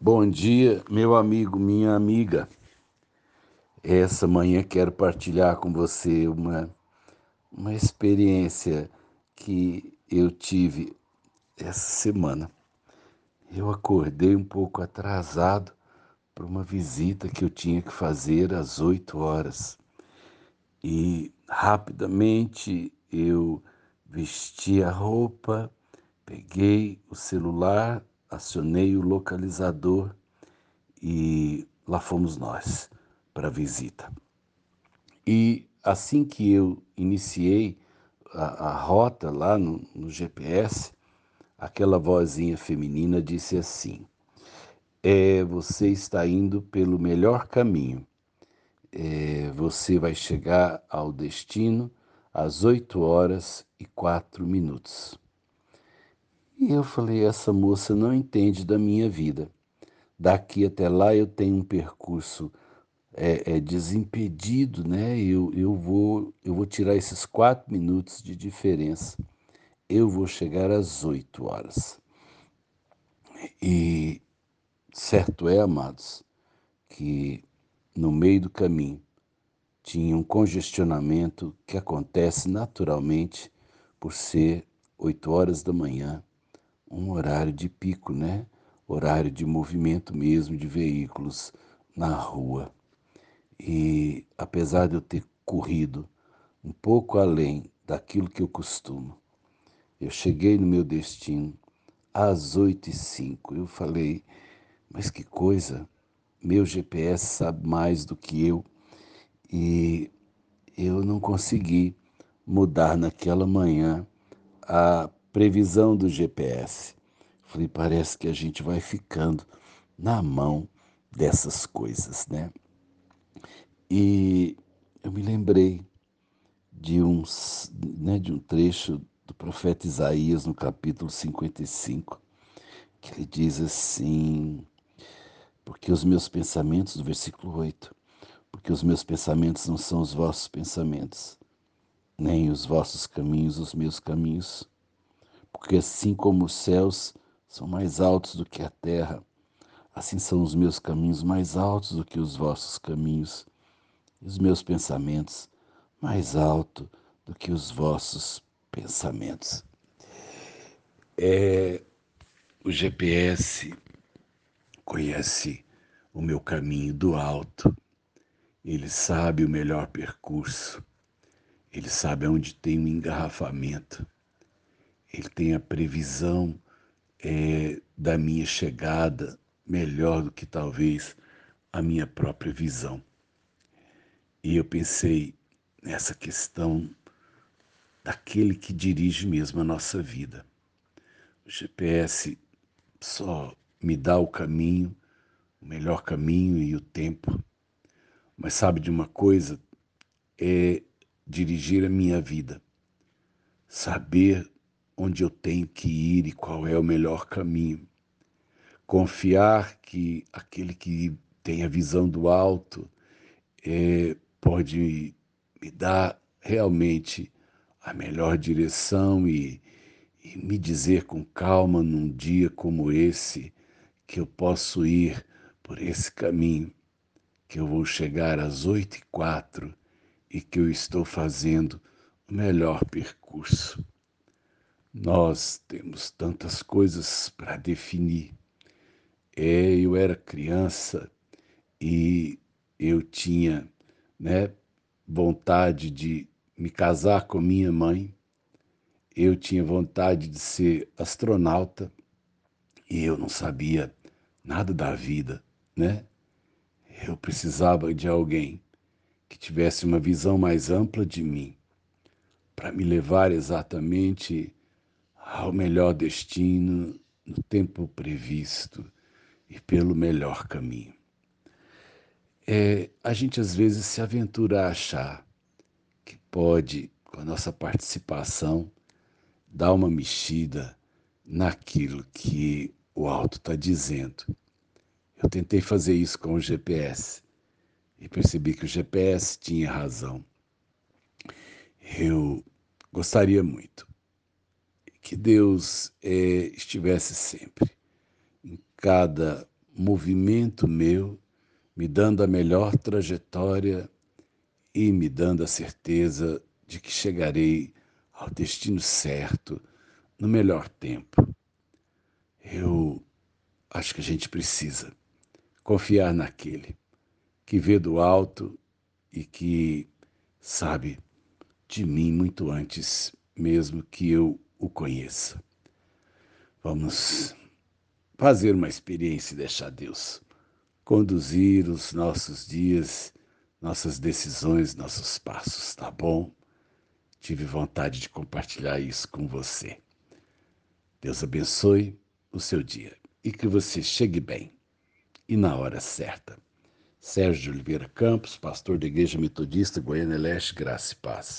Bom dia, meu amigo, minha amiga. Essa manhã quero partilhar com você uma, uma experiência que eu tive essa semana. Eu acordei um pouco atrasado para uma visita que eu tinha que fazer às 8 horas. E rapidamente eu vesti a roupa, peguei o celular, acionei o localizador e lá fomos nós para a visita. E assim que eu iniciei a, a rota lá no, no, GPS, aquela vozinha feminina disse assim: é, Você está indo pelo melhor caminho. É, você vai chegar ao destino às 8 horas e 4 minutos. E eu falei: essa moça não entende da minha vida. Daqui até lá eu tenho um percurso é, é, desimpedido, né? Eu, eu, vou, eu vou tirar esses quatro minutos de diferença. Eu vou chegar às oito horas. E certo é, amados, que no meio do caminho tinha um congestionamento que acontece naturalmente por ser oito horas da manhã um horário de pico, né? Horário de movimento mesmo de veículos na rua. E apesar de eu ter corrido um pouco além daquilo que eu costumo, eu cheguei no meu destino às oito e cinco. Eu falei, mas que coisa, meu GPS sabe mais do que eu e eu não consegui mudar naquela manhã a previsão do GPS. Falei, parece que a gente vai ficando na mão dessas coisas, né? E eu me lembrei de um, né, de um trecho do profeta Isaías no capítulo 55, que ele diz assim: Porque os meus pensamentos, do versículo 8, porque os meus pensamentos não são os vossos pensamentos, nem os vossos caminhos os meus caminhos porque assim como os céus são mais altos do que a terra, assim são os meus caminhos mais altos do que os vossos caminhos, e os meus pensamentos mais altos do que os vossos pensamentos. É, o GPS conhece o meu caminho do alto, ele sabe o melhor percurso, ele sabe onde tem um engarrafamento ele tem a previsão é, da minha chegada melhor do que talvez a minha própria visão. E eu pensei nessa questão daquele que dirige mesmo a nossa vida. O GPS só me dá o caminho, o melhor caminho e o tempo. Mas sabe de uma coisa? É dirigir a minha vida, saber onde eu tenho que ir e qual é o melhor caminho. Confiar que aquele que tem a visão do alto é, pode me dar realmente a melhor direção e, e me dizer com calma num dia como esse que eu posso ir por esse caminho, que eu vou chegar às oito e quatro e que eu estou fazendo o melhor percurso. Nós temos tantas coisas para definir. É, eu era criança e eu tinha né, vontade de me casar com minha mãe, eu tinha vontade de ser astronauta e eu não sabia nada da vida, né? Eu precisava de alguém que tivesse uma visão mais ampla de mim para me levar exatamente ao melhor destino no tempo previsto e pelo melhor caminho. É, a gente às vezes se aventura a achar que pode, com a nossa participação, dar uma mexida naquilo que o alto está dizendo. Eu tentei fazer isso com o GPS e percebi que o GPS tinha razão. Eu gostaria muito que Deus é, estivesse sempre, em cada movimento meu, me dando a melhor trajetória e me dando a certeza de que chegarei ao destino certo no melhor tempo. Eu acho que a gente precisa confiar naquele que vê do alto e que sabe de mim muito antes mesmo que eu o conheça. Vamos fazer uma experiência e deixar Deus conduzir os nossos dias, nossas decisões, nossos passos, tá bom? Tive vontade de compartilhar isso com você. Deus abençoe o seu dia e que você chegue bem e na hora certa. Sérgio Oliveira Campos, pastor da Igreja Metodista Goiânia Leste, Graça e Paz.